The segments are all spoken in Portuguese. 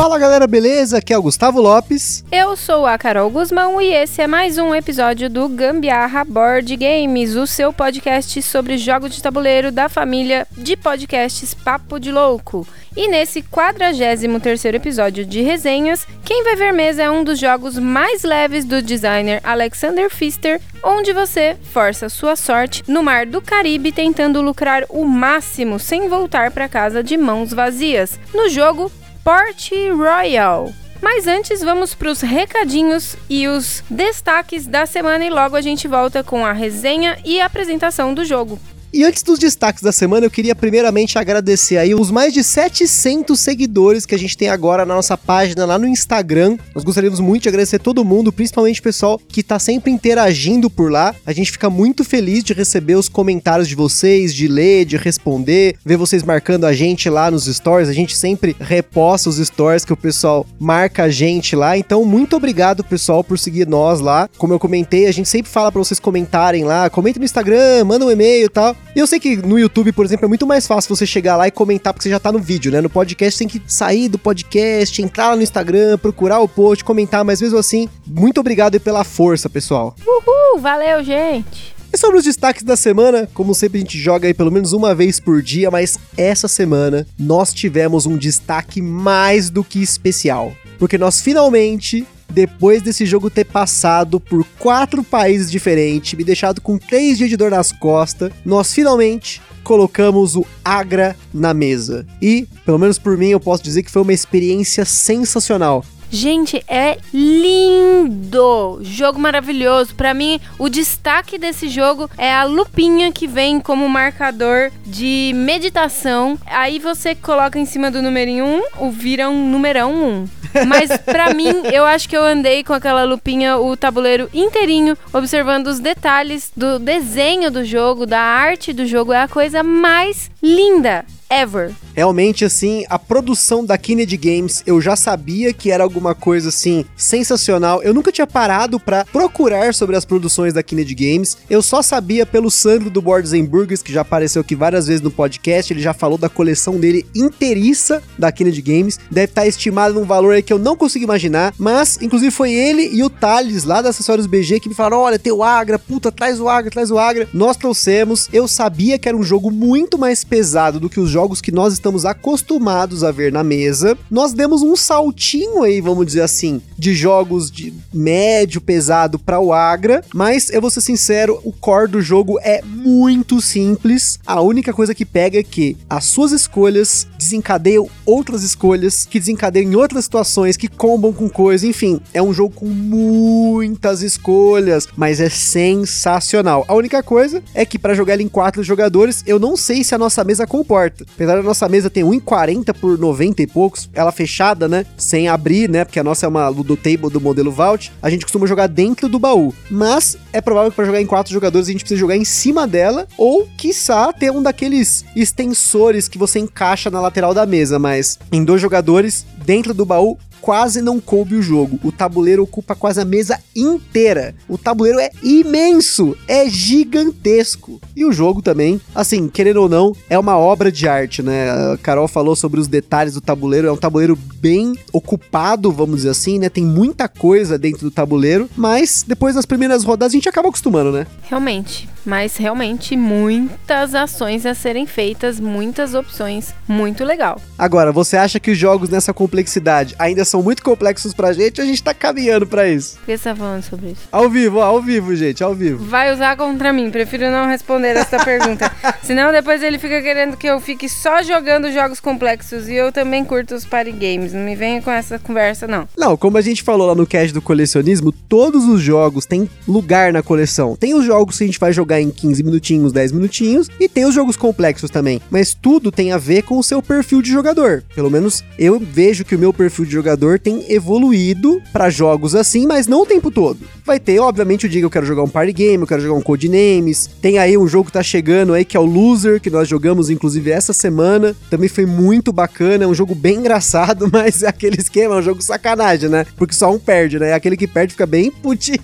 Fala galera, beleza? Aqui é o Gustavo Lopes. Eu sou a Carol Guzmão e esse é mais um episódio do Gambiarra Board Games, o seu podcast sobre jogos de tabuleiro da família de podcasts Papo de Louco. E nesse 43º episódio de resenhas, quem vai ver mesa é um dos jogos mais leves do designer Alexander Pfister, onde você força sua sorte no mar do Caribe tentando lucrar o máximo sem voltar para casa de mãos vazias. No jogo, Port Royal. Mas antes, vamos para os recadinhos e os destaques da semana e logo a gente volta com a resenha e a apresentação do jogo. E antes dos destaques da semana, eu queria primeiramente agradecer aí os mais de 700 seguidores que a gente tem agora na nossa página lá no Instagram. Nós gostaríamos muito de agradecer todo mundo, principalmente o pessoal que tá sempre interagindo por lá. A gente fica muito feliz de receber os comentários de vocês, de ler, de responder, ver vocês marcando a gente lá nos stories. A gente sempre reposta os stories que o pessoal marca a gente lá. Então, muito obrigado, pessoal, por seguir nós lá. Como eu comentei, a gente sempre fala para vocês comentarem lá, comentem no Instagram, manda um e-mail e tal. Eu sei que no YouTube, por exemplo, é muito mais fácil você chegar lá e comentar porque você já tá no vídeo, né? No podcast tem que sair do podcast, entrar lá no Instagram, procurar o post, comentar, mas mesmo assim, muito obrigado aí pela força, pessoal. Uhul, valeu, gente! E sobre os destaques da semana, como sempre a gente joga aí pelo menos uma vez por dia, mas essa semana nós tivemos um destaque mais do que especial. Porque nós finalmente depois desse jogo ter passado por quatro países diferentes, me deixado com três dias de dor nas costas, nós finalmente colocamos o Agra na mesa. E, pelo menos por mim, eu posso dizer que foi uma experiência sensacional. Gente, é lindo! Jogo maravilhoso. Para mim, o destaque desse jogo é a lupinha que vem como marcador de meditação. Aí você coloca em cima do numerinho 1, o vira um numerão 1. Mas para mim, eu acho que eu andei com aquela lupinha o tabuleiro inteirinho, observando os detalhes do desenho do jogo, da arte do jogo. É a coisa mais linda ever. Realmente, assim, a produção da Kennedy Games, eu já sabia que era alguma coisa, assim, sensacional. Eu nunca tinha parado para procurar sobre as produções da Kennedy Games. Eu só sabia pelo Sandro do Boards Burgers, que já apareceu aqui várias vezes no podcast. Ele já falou da coleção dele inteiriça da Kennedy Games. Deve estar estimado num valor aí que eu não consigo imaginar. Mas, inclusive, foi ele e o Thales, lá da Acessórios BG, que me falaram: olha, tem o Agra, puta, traz o Agra, traz o Agra. Nós trouxemos. Eu sabia que era um jogo muito mais pesado do que os jogos que nós estamos acostumados a ver na mesa. Nós demos um saltinho aí, vamos dizer assim, de jogos de médio pesado para o Agra, mas eu vou ser sincero, o core do jogo é muito simples. A única coisa que pega é que as suas escolhas desencadeiam outras escolhas, que desencadeiam outras situações, que combam com coisa, enfim, é um jogo com muitas escolhas, mas é sensacional. A única coisa é que para jogar ele em quatro jogadores, eu não sei se a nossa mesa comporta. Apesar da nossa mesa ter 1,40 por 90 e poucos, ela fechada, né? Sem abrir, né? Porque a nossa é uma Ludo Table do modelo Vault. A gente costuma jogar dentro do baú. Mas é provável que para jogar em quatro jogadores a gente precisa jogar em cima dela. Ou, quiçá, ter um daqueles extensores que você encaixa na lateral da mesa. Mas em dois jogadores, dentro do baú, quase não coube o jogo. O tabuleiro ocupa quase a mesa inteira. O tabuleiro é imenso, é gigantesco. E o jogo também, assim, querendo ou não, é uma obra de arte, né? A Carol falou sobre os detalhes do tabuleiro, é um tabuleiro bem ocupado, vamos dizer assim, né? Tem muita coisa dentro do tabuleiro, mas depois das primeiras rodadas a gente acaba acostumando, né? Realmente, mas realmente muitas ações a serem feitas, muitas opções, muito legal. Agora, você acha que os jogos nessa complexidade ainda são muito complexos pra gente, a gente tá caminhando pra isso. Por que você tá falando sobre isso? Ao vivo, ó, ao vivo, gente, ao vivo. Vai usar contra mim, prefiro não responder essa pergunta. Senão depois ele fica querendo que eu fique só jogando jogos complexos e eu também curto os party games. Não me venha com essa conversa, não. Não, como a gente falou lá no cast do colecionismo, todos os jogos têm lugar na coleção. Tem os jogos que a gente vai jogar em 15 minutinhos, 10 minutinhos, e tem os jogos complexos também. Mas tudo tem a ver com o seu perfil de jogador. Pelo menos eu vejo que que o meu perfil de jogador tem evoluído para jogos assim, mas não o tempo todo. Vai ter, obviamente, o dia que eu quero jogar um party game, eu quero jogar um Codenames. Tem aí um jogo que tá chegando aí que é o Loser, que nós jogamos inclusive essa semana. Também foi muito bacana, é um jogo bem engraçado, mas é aquele esquema, é um jogo sacanagem, né? Porque só um perde, né? Aquele que perde fica bem putinho.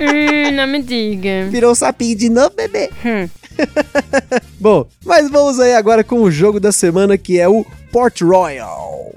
hum, não me diga. Virou sapinho de novo, bebê. Hum. Bom, mas vamos aí agora com o jogo da semana que é o Port Royal.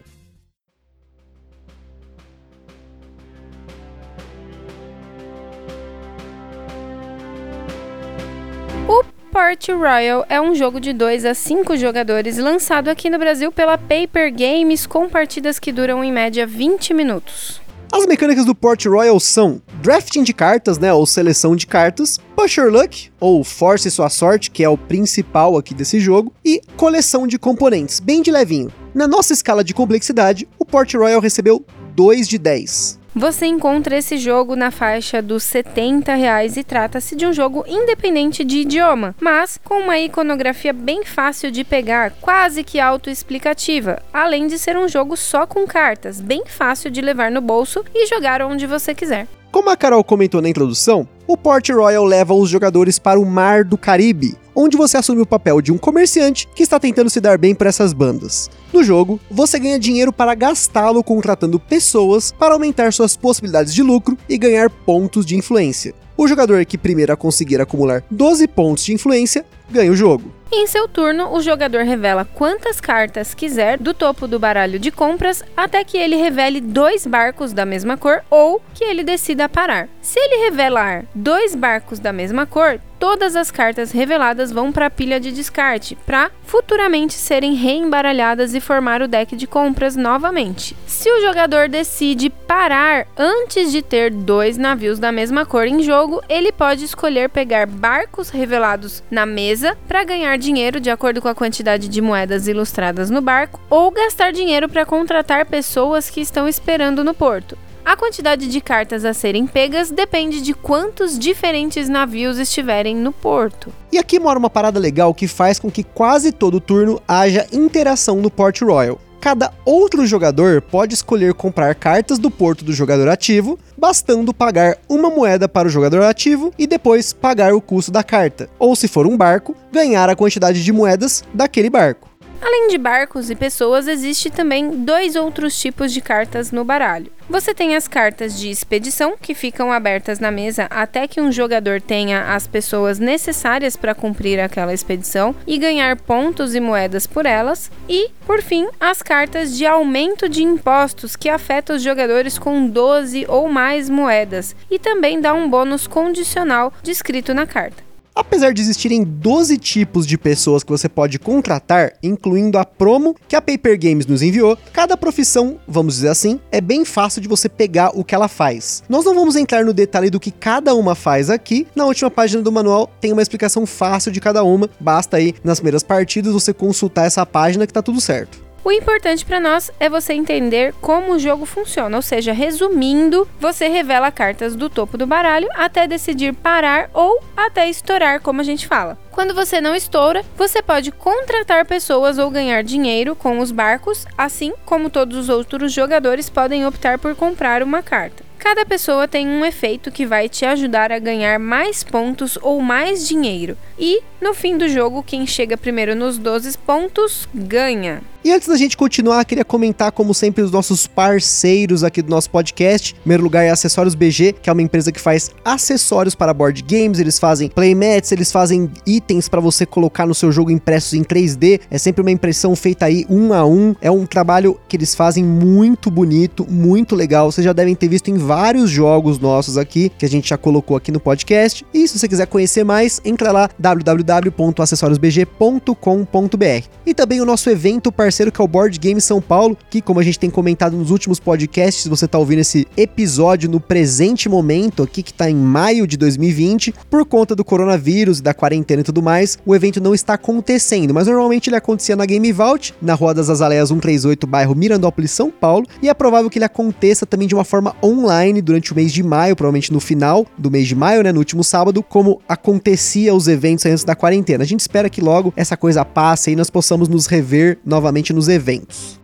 Port Royal é um jogo de 2 a 5 jogadores lançado aqui no Brasil pela Paper Games com partidas que duram em média 20 minutos. As mecânicas do Port Royal são drafting de cartas, né, ou seleção de cartas, push your luck, ou force sua sorte, que é o principal aqui desse jogo, e coleção de componentes, bem de levinho. Na nossa escala de complexidade, o Port Royal recebeu 2 de 10. Você encontra esse jogo na faixa dos 70 reais e trata-se de um jogo independente de idioma, mas com uma iconografia bem fácil de pegar, quase que autoexplicativa, além de ser um jogo só com cartas, bem fácil de levar no bolso e jogar onde você quiser. Como a Carol comentou na introdução, o Port Royal leva os jogadores para o Mar do Caribe, onde você assume o papel de um comerciante que está tentando se dar bem para essas bandas. No jogo, você ganha dinheiro para gastá-lo contratando pessoas para aumentar suas possibilidades de lucro e ganhar pontos de influência. O jogador que primeiro a conseguir acumular 12 pontos de influência ganha o jogo. Em seu turno, o jogador revela quantas cartas quiser do topo do baralho de compras até que ele revele dois barcos da mesma cor ou que ele decida parar. Se ele revelar dois barcos da mesma cor, todas as cartas reveladas vão para a pilha de descarte, para futuramente serem reembaralhadas e formar o deck de compras novamente. Se o jogador decide parar antes de ter dois navios da mesma cor em jogo, ele pode escolher pegar barcos revelados na mesa para ganhar dinheiro de acordo com a quantidade de moedas ilustradas no barco ou gastar dinheiro para contratar pessoas que estão esperando no porto. A quantidade de cartas a serem pegas depende de quantos diferentes navios estiverem no porto. E aqui mora uma parada legal que faz com que quase todo turno haja interação no Port Royal. Cada outro jogador pode escolher comprar cartas do porto do jogador ativo, bastando pagar uma moeda para o jogador ativo e depois pagar o custo da carta. Ou se for um barco, ganhar a quantidade de moedas daquele barco. Além de barcos e pessoas, existe também dois outros tipos de cartas no baralho. Você tem as cartas de expedição, que ficam abertas na mesa até que um jogador tenha as pessoas necessárias para cumprir aquela expedição e ganhar pontos e moedas por elas. E, por fim, as cartas de aumento de impostos, que afetam os jogadores com 12 ou mais moedas e também dá um bônus condicional descrito na carta. Apesar de existirem 12 tipos de pessoas que você pode contratar, incluindo a promo que a Paper Games nos enviou, cada profissão, vamos dizer assim, é bem fácil de você pegar o que ela faz. Nós não vamos entrar no detalhe do que cada uma faz aqui, na última página do manual tem uma explicação fácil de cada uma, basta aí nas primeiras partidas você consultar essa página que tá tudo certo. O importante para nós é você entender como o jogo funciona, ou seja, resumindo, você revela cartas do topo do baralho até decidir parar ou até estourar, como a gente fala. Quando você não estoura, você pode contratar pessoas ou ganhar dinheiro com os barcos, assim como todos os outros jogadores podem optar por comprar uma carta. Cada pessoa tem um efeito que vai te ajudar a ganhar mais pontos ou mais dinheiro. E, no fim do jogo, quem chega primeiro nos 12 pontos ganha. E antes da gente continuar, queria comentar, como sempre, os nossos parceiros aqui do nosso podcast. Em primeiro lugar é Acessórios BG, que é uma empresa que faz acessórios para board games. Eles fazem playmats, eles fazem itens para você colocar no seu jogo impressos em 3D. É sempre uma impressão feita aí um a um. É um trabalho que eles fazem muito bonito, muito legal. Vocês já devem ter visto em vários jogos nossos aqui, que a gente já colocou aqui no podcast. E se você quiser conhecer mais, entra lá www.acessoriosbg.com.br. E também o nosso evento parceiro que é o Board Game São Paulo, que como a gente tem comentado nos últimos podcasts, você tá ouvindo esse episódio no presente momento aqui que tá em maio de 2020, por conta do coronavírus da quarentena e tudo mais, o evento não está acontecendo, mas normalmente ele acontecia na Game Vault, na Rua das Azaleias 138, bairro Mirandópolis, São Paulo, e é provável que ele aconteça também de uma forma online durante o mês de maio, provavelmente no final do mês de maio, né, no último sábado, como acontecia os eventos antes da quarentena. A gente espera que logo essa coisa passe e nós possamos nos rever novamente nos eventos.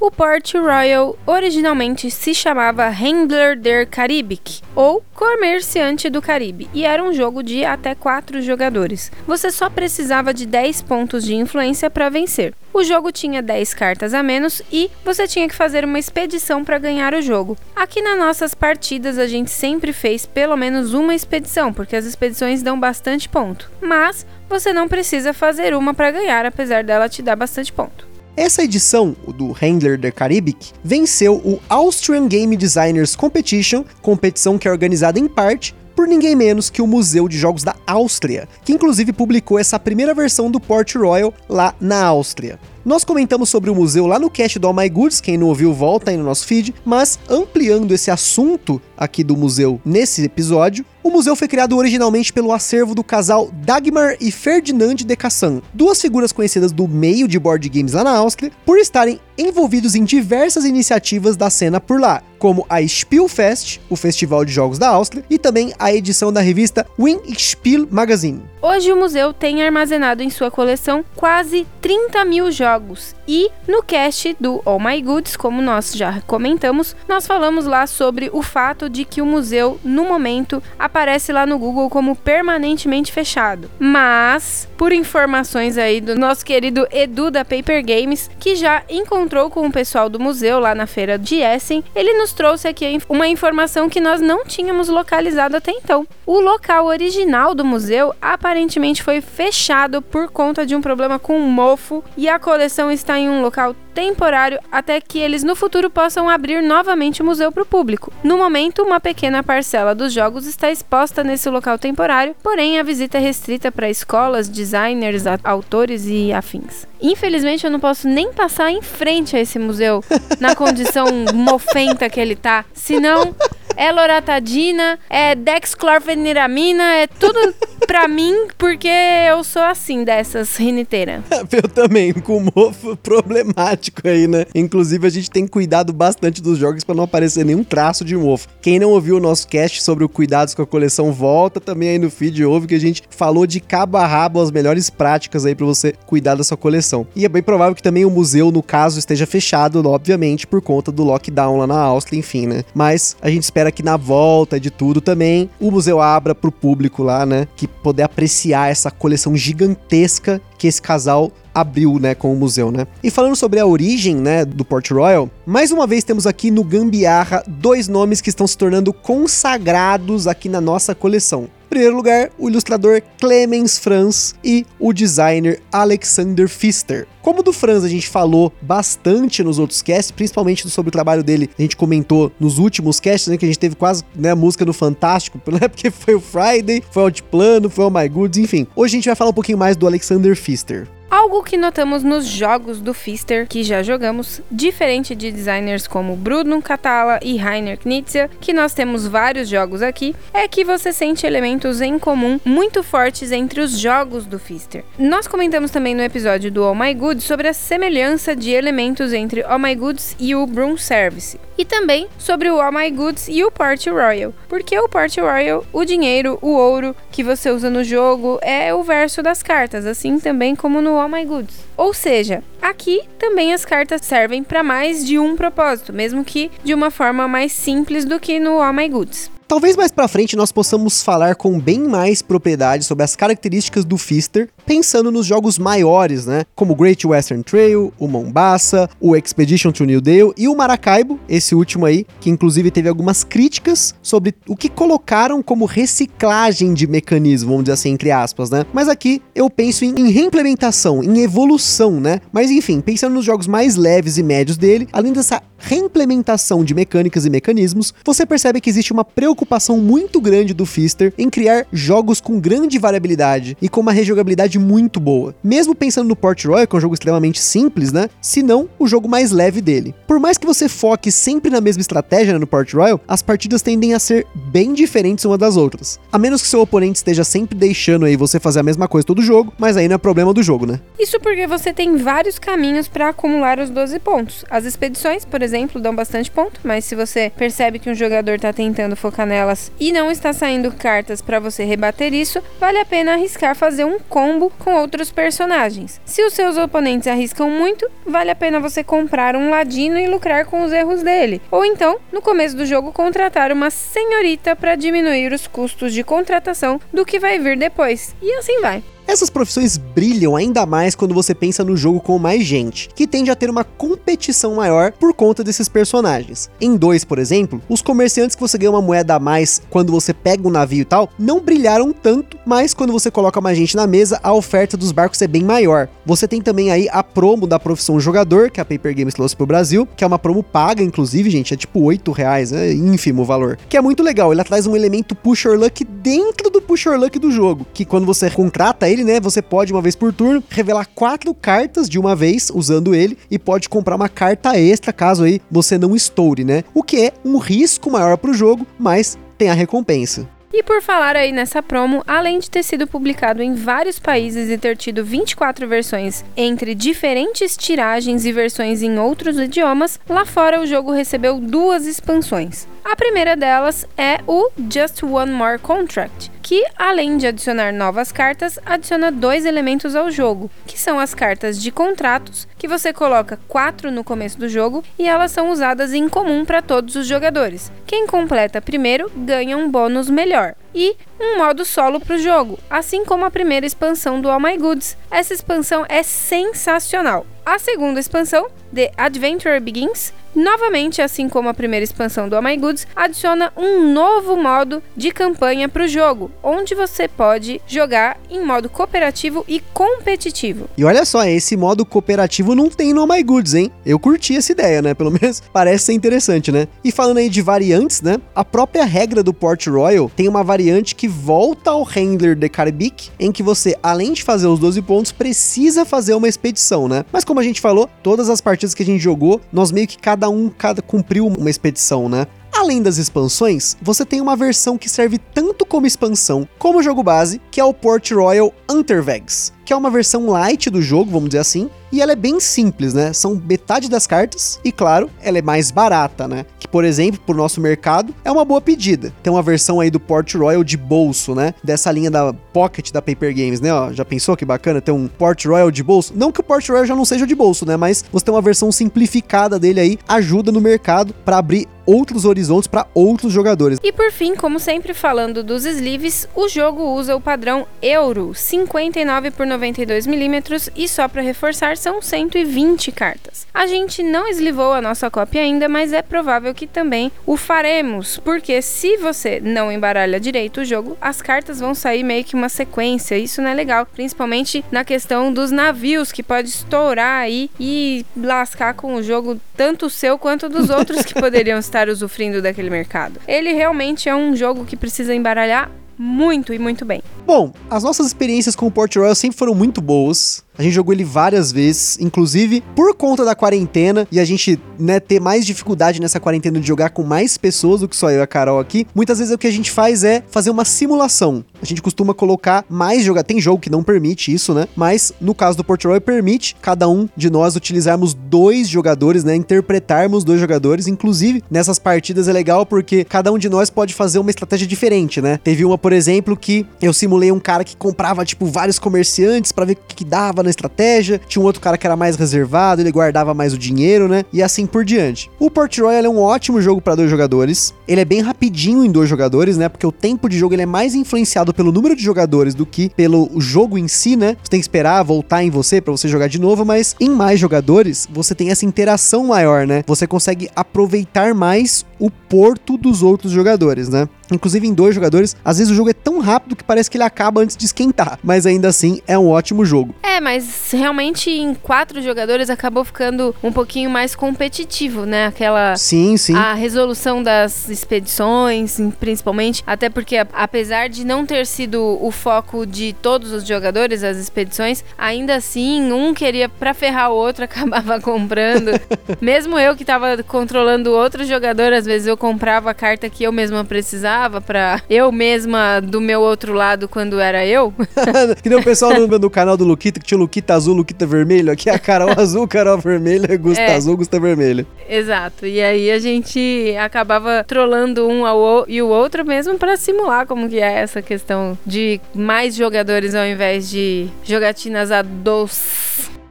O Port Royal originalmente se chamava Handler der Karibik, ou Comerciante do Caribe, e era um jogo de até 4 jogadores. Você só precisava de 10 pontos de influência para vencer. O jogo tinha 10 cartas a menos e você tinha que fazer uma expedição para ganhar o jogo. Aqui nas nossas partidas a gente sempre fez pelo menos uma expedição, porque as expedições dão bastante ponto. Mas você não precisa fazer uma para ganhar, apesar dela te dar bastante ponto. Essa edição, do Handler der Karibik, venceu o Austrian Game Designers Competition, competição que é organizada em parte por ninguém menos que o Museu de Jogos da Áustria, que inclusive publicou essa primeira versão do Port Royal lá na Áustria. Nós comentamos sobre o museu lá no cast do All My Goods, quem não ouviu volta aí no nosso feed, mas ampliando esse assunto aqui do museu nesse episódio, o museu foi criado originalmente pelo acervo do casal Dagmar e Ferdinand de Cassan, duas figuras conhecidas do meio de board games lá na Áustria, por estarem envolvidos em diversas iniciativas da cena por lá, como a Spielfest, o festival de jogos da Áustria, e também a edição da revista Win Spiel Magazine. Hoje o museu tem armazenado em sua coleção quase 30 mil jogos e no cast do All My Goods, como nós já comentamos, nós falamos lá sobre o fato de que o museu, no momento, aparece lá no Google como permanentemente fechado. Mas, por informações aí do nosso querido Edu da Paper Games, que já encontrou com o pessoal do museu lá na feira de Essen, ele nos trouxe aqui uma informação que nós não tínhamos localizado até então. O local original do museu aparentemente foi fechado por conta de um problema com um mofo e a coleção está em um local temporário até que eles no futuro possam abrir novamente o museu para o público. No momento, uma pequena parcela dos jogos está exposta nesse local temporário, porém a visita é restrita para escolas, designers, autores e afins. Infelizmente, eu não posso nem passar em frente a esse museu na condição mofenta que ele tá, senão é loratadina, é dexclorfeniramina, é tudo pra mim, porque eu sou assim dessas riniteiras. eu também, com mofo problemático aí, né? Inclusive, a gente tem cuidado bastante dos jogos para não aparecer nenhum traço de mofo. Quem não ouviu o nosso cast sobre o cuidados com a coleção, volta também aí no feed, ouve que a gente falou de cabo a rabo as melhores práticas aí para você cuidar da sua coleção. E é bem provável que também o museu, no caso, esteja fechado, obviamente, por conta do lockdown lá na Áustria, enfim, né? Mas a gente espera que na volta de tudo também o museu abra pro público lá, né? Que poder apreciar essa coleção gigantesca que esse casal abriu, né, com o museu, né? E falando sobre a origem, né, do Port Royal, mais uma vez temos aqui no Gambiarra dois nomes que estão se tornando consagrados aqui na nossa coleção. Primeiro lugar, o ilustrador Clemens Franz e o designer Alexander Pfister. Como do Franz a gente falou bastante nos outros casts, principalmente sobre o trabalho dele, a gente comentou nos últimos casts, né, que a gente teve quase né, música no Fantástico, né, porque foi o Friday, foi o Altiplano, foi o My Goods, enfim. Hoje a gente vai falar um pouquinho mais do Alexander Pfister. Algo que notamos nos jogos do Pfister que já jogamos, diferente de designers como Bruno Catala e Rainer Knizia, que nós temos vários jogos aqui, é que você sente elementos em comum muito fortes entre os jogos do Pfister. Nós comentamos também no episódio do All My Goods sobre a semelhança de elementos entre All My Goods e o Broom Service, e também sobre o All My Goods e o Party Royal, porque o Party Royal, o dinheiro, o ouro que você usa no jogo é o verso das cartas, assim também como no All My Goods. Ou seja, aqui também as cartas servem para mais de um propósito, mesmo que de uma forma mais simples do que no All My Goods. Talvez mais para frente nós possamos falar com bem mais propriedade sobre as características do Fister, pensando nos jogos maiores, né? Como o Great Western Trail, o Mombasa, o Expedition to New Dale e o Maracaibo, esse último aí, que inclusive teve algumas críticas sobre o que colocaram como reciclagem de mecanismo, vamos dizer assim, entre aspas, né? Mas aqui eu penso em, em reimplementação, em evolução, né? Mas enfim, pensando nos jogos mais leves e médios dele, além dessa reimplementação de mecânicas e mecanismos, você percebe que existe uma preocupação muito grande do Fister em criar jogos com grande variabilidade e com uma rejogabilidade muito boa. Mesmo pensando no Port Royal, que é um jogo extremamente simples, né? Se não, o jogo mais leve dele. Por mais que você foque sempre na mesma estratégia né, no Port Royal, as partidas tendem a ser bem diferentes uma das outras. A menos que seu oponente esteja sempre deixando aí você fazer a mesma coisa todo jogo, mas aí não é problema do jogo, né? Isso porque você tem vários caminhos para acumular os 12 pontos. As expedições, por exemplo, dão bastante ponto, mas se você percebe que um jogador está tentando focar nelas e não está saindo cartas para você rebater isso, vale a pena arriscar fazer um combo com outros personagens. Se os seus oponentes arriscam muito, vale a pena você comprar um ladino e lucrar com os erros dele. Ou então, no começo do jogo, contratar uma senhorita para diminuir os custos de contratação do que vai vir depois. E assim vai. Essas profissões brilham ainda mais quando você pensa no jogo com mais gente, que tende a ter uma competição maior por conta desses personagens. Em 2, por exemplo, os comerciantes que você ganha uma moeda a mais quando você pega um navio e tal, não brilharam tanto, mas quando você coloca mais gente na mesa, a oferta dos barcos é bem maior. Você tem também aí a promo da profissão jogador, que a Paper Games trouxe pro Brasil, que é uma promo paga, inclusive, gente, é tipo 8 reais, é ínfimo o valor. Que é muito legal, ele traz um elemento push or luck dentro do push or luck do jogo, que quando você contrata ele, né, você pode uma vez por turno revelar quatro cartas de uma vez usando ele e pode comprar uma carta extra caso aí você não estoure, né? O que é um risco maior para o jogo, mas tem a recompensa. E por falar aí nessa promo, além de ter sido publicado em vários países e ter tido 24 versões entre diferentes tiragens e versões em outros idiomas, lá fora o jogo recebeu duas expansões. A primeira delas é o Just One More Contract, que, além de adicionar novas cartas, adiciona dois elementos ao jogo, que são as cartas de contratos, que você coloca quatro no começo do jogo e elas são usadas em comum para todos os jogadores. Quem completa primeiro ganha um bônus melhor e um modo solo para o jogo, assim como a primeira expansão do All My Goods. Essa expansão é sensacional. A segunda expansão, The Adventure Begins, novamente, assim como a primeira expansão do Oh My Goods, adiciona um novo modo de campanha para o jogo, onde você pode jogar em modo cooperativo e competitivo. E olha só, esse modo cooperativo não tem no Oh My Goods, hein? Eu curti essa ideia, né? Pelo menos parece ser interessante, né? E falando aí de variantes, né? A própria regra do Port Royal tem uma variante que volta ao Handler de Caribic, em que você, além de fazer os 12 pontos, precisa fazer uma expedição, né? Mas como a gente falou, todas as partidas que a gente jogou, nós meio que cada um cada cumpriu uma expedição, né? Além das expansões, você tem uma versão que serve tanto como expansão como jogo base, que é o Port Royal Unterwegs, que é uma versão light do jogo, vamos dizer assim, e ela é bem simples, né? São metade das cartas e, claro, ela é mais barata, né? Que, por exemplo, pro nosso mercado é uma boa pedida. Tem uma versão aí do Port Royal de bolso, né? Dessa linha da Pocket da Paper Games, né? Ó, já pensou que bacana ter um Port Royal de bolso? Não que o Port Royal já não seja de bolso, né? Mas você tem uma versão simplificada dele aí, ajuda no mercado para abrir outros horizontes para outros jogadores. E por fim, como sempre falando dos sleeves, o jogo usa o padrão Euro 59 por 92 milímetros e só para reforçar são 120 cartas. A gente não eslivou a nossa cópia ainda, mas é provável que também o faremos, porque se você não embaralha direito o jogo, as cartas vão sair meio que uma sequência. Isso não é legal, principalmente na questão dos navios que pode estourar aí e lascar com o jogo tanto o seu quanto dos outros que poderiam estar estar usufruindo daquele mercado. Ele realmente é um jogo que precisa embaralhar muito e muito bem. Bom, as nossas experiências com o Port Royal sempre foram muito boas. A gente jogou ele várias vezes, inclusive por conta da quarentena e a gente, né, ter mais dificuldade nessa quarentena de jogar com mais pessoas do que só eu e a Carol aqui. Muitas vezes o que a gente faz é fazer uma simulação. A gente costuma colocar mais jogar. Tem jogo que não permite isso, né? Mas no caso do Port Royal permite cada um de nós utilizarmos dois jogadores, né? Interpretarmos dois jogadores. Inclusive, nessas partidas é legal porque cada um de nós pode fazer uma estratégia diferente, né? Teve uma, por exemplo, que eu simulei um cara que comprava, tipo, vários comerciantes para ver o que, que dava na estratégia, tinha um outro cara que era mais reservado, ele guardava mais o dinheiro, né? E assim por diante. O Port Royal é um ótimo jogo para dois jogadores. Ele é bem rapidinho em dois jogadores, né? Porque o tempo de jogo ele é mais influenciado pelo número de jogadores do que pelo jogo em si, né? Você tem que esperar voltar em você para você jogar de novo, mas em mais jogadores você tem essa interação maior, né? Você consegue aproveitar mais o porto dos outros jogadores, né? Inclusive em dois jogadores, às vezes o jogo é tão rápido que parece que ele acaba antes de esquentar, mas ainda assim é um ótimo jogo. É, mas realmente em quatro jogadores acabou ficando um pouquinho mais competitivo, né? Aquela. Sim, sim. A resolução das expedições, principalmente, até porque apesar de não ter sido o foco de todos os jogadores as expedições, ainda assim um queria para ferrar o outro acabava comprando. Mesmo eu que tava controlando outro jogador, às vezes eu comprava a carta que eu mesma precisava pra eu mesma do meu outro lado quando era eu. que nem o pessoal no, no, canal do Luquita, que tinha Luquita azul, Luquita vermelho. Aqui é a Carol azul, Carol vermelha, Gusta é. azul, Gusta vermelho. Exato. E aí a gente acabava trolando um ao e o outro mesmo para simular como que é essa questão de mais jogadores ao invés de jogatinas a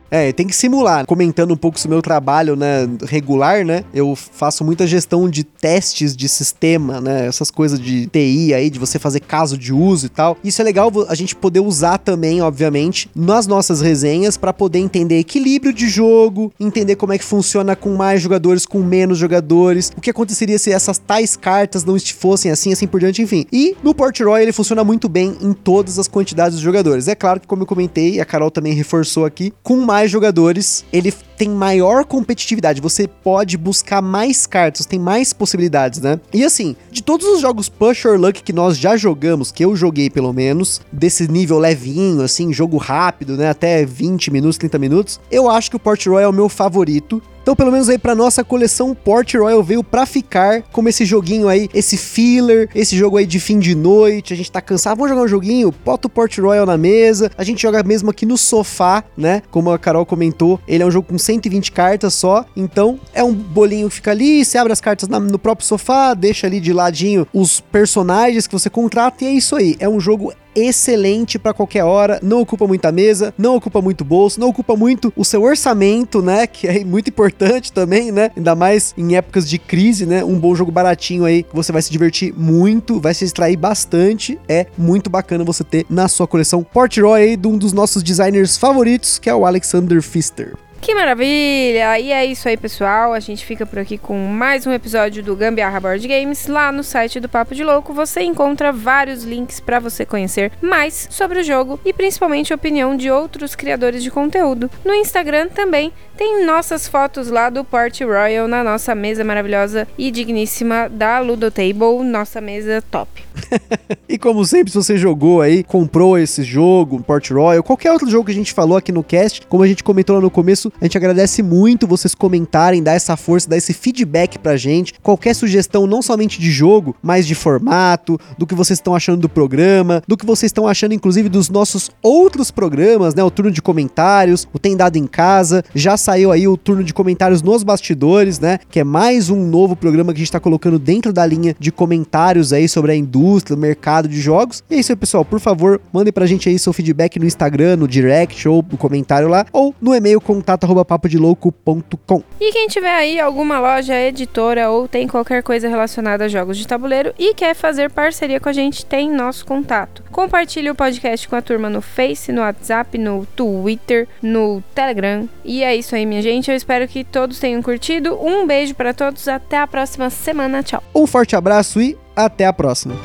é, tem que simular. Comentando um pouco sobre o meu trabalho, né, regular, né? Eu faço muita gestão de testes de sistema, né? Essas coisas de TI aí, de você fazer caso de uso e tal. Isso é legal a gente poder usar também, obviamente, nas nossas resenhas para poder entender equilíbrio de jogo, entender como é que funciona com mais jogadores, com menos jogadores, o que aconteceria se essas tais cartas não fossem assim, assim por diante, enfim. E no Port Royal ele funciona muito bem em todas as quantidades de jogadores. É claro que como eu comentei, a Carol também reforçou aqui, com mais mais jogadores, ele tem maior competitividade. Você pode buscar mais cartas, tem mais possibilidades, né? E assim, de todos os jogos Push or Luck que nós já jogamos, que eu joguei pelo menos, desse nível levinho, assim, jogo rápido, né? Até 20 minutos, 30 minutos, eu acho que o Port Royal é o meu favorito. Então, pelo menos aí pra nossa coleção, Port Royal veio pra ficar como esse joguinho aí, esse filler, esse jogo aí de fim de noite, a gente tá cansado, vamos jogar um joguinho? Bota o Port Royal na mesa, a gente joga mesmo aqui no sofá, né? Como a Carol comentou, ele é um jogo com 120 cartas só, então é um bolinho que fica ali, você abre as cartas na, no próprio sofá, deixa ali de ladinho os personagens que você contrata e é isso aí. É um jogo excelente para qualquer hora, não ocupa muita mesa, não ocupa muito bolso, não ocupa muito o seu orçamento, né? Que é muito importante também, né? Ainda mais em épocas de crise, né? Um bom jogo baratinho aí, você vai se divertir muito, vai se extrair bastante. É muito bacana você ter na sua coleção Port Roy aí de um dos nossos designers favoritos, que é o Alexander Pfister. Que maravilha! E é isso aí, pessoal. A gente fica por aqui com mais um episódio do Gambiarra Board Games. Lá no site do Papo de Louco você encontra vários links para você conhecer mais sobre o jogo e principalmente a opinião de outros criadores de conteúdo. No Instagram também tem nossas fotos lá do Party Royal na nossa mesa maravilhosa e digníssima da Ludo Table, nossa mesa top. e como sempre, se você jogou aí, comprou esse jogo, Port Royal, qualquer outro jogo que a gente falou aqui no cast, como a gente comentou lá no começo, a gente agradece muito vocês comentarem, dar essa força, dar esse feedback pra gente. Qualquer sugestão, não somente de jogo, mas de formato, do que vocês estão achando do programa, do que vocês estão achando, inclusive, dos nossos outros programas, né? O turno de comentários, o Tem Dado em Casa, já saiu aí o turno de comentários nos bastidores, né? Que é mais um novo programa que a gente tá colocando dentro da linha de comentários aí sobre a indústria, o mercado de jogos. E é isso aí, pessoal. Por favor, mandem pra gente aí seu feedback no Instagram, no direct ou no comentário lá, ou no e-mail contato@papodelouco.com. E quem tiver aí alguma loja, editora ou tem qualquer coisa relacionada a jogos de tabuleiro e quer fazer parceria com a gente, tem nosso contato. Compartilhe o podcast com a turma no Face, no WhatsApp, no Twitter, no Telegram. E é isso aí, minha gente. Eu espero que todos tenham curtido. Um beijo para todos. Até a próxima semana. Tchau. Um forte abraço e até a próxima.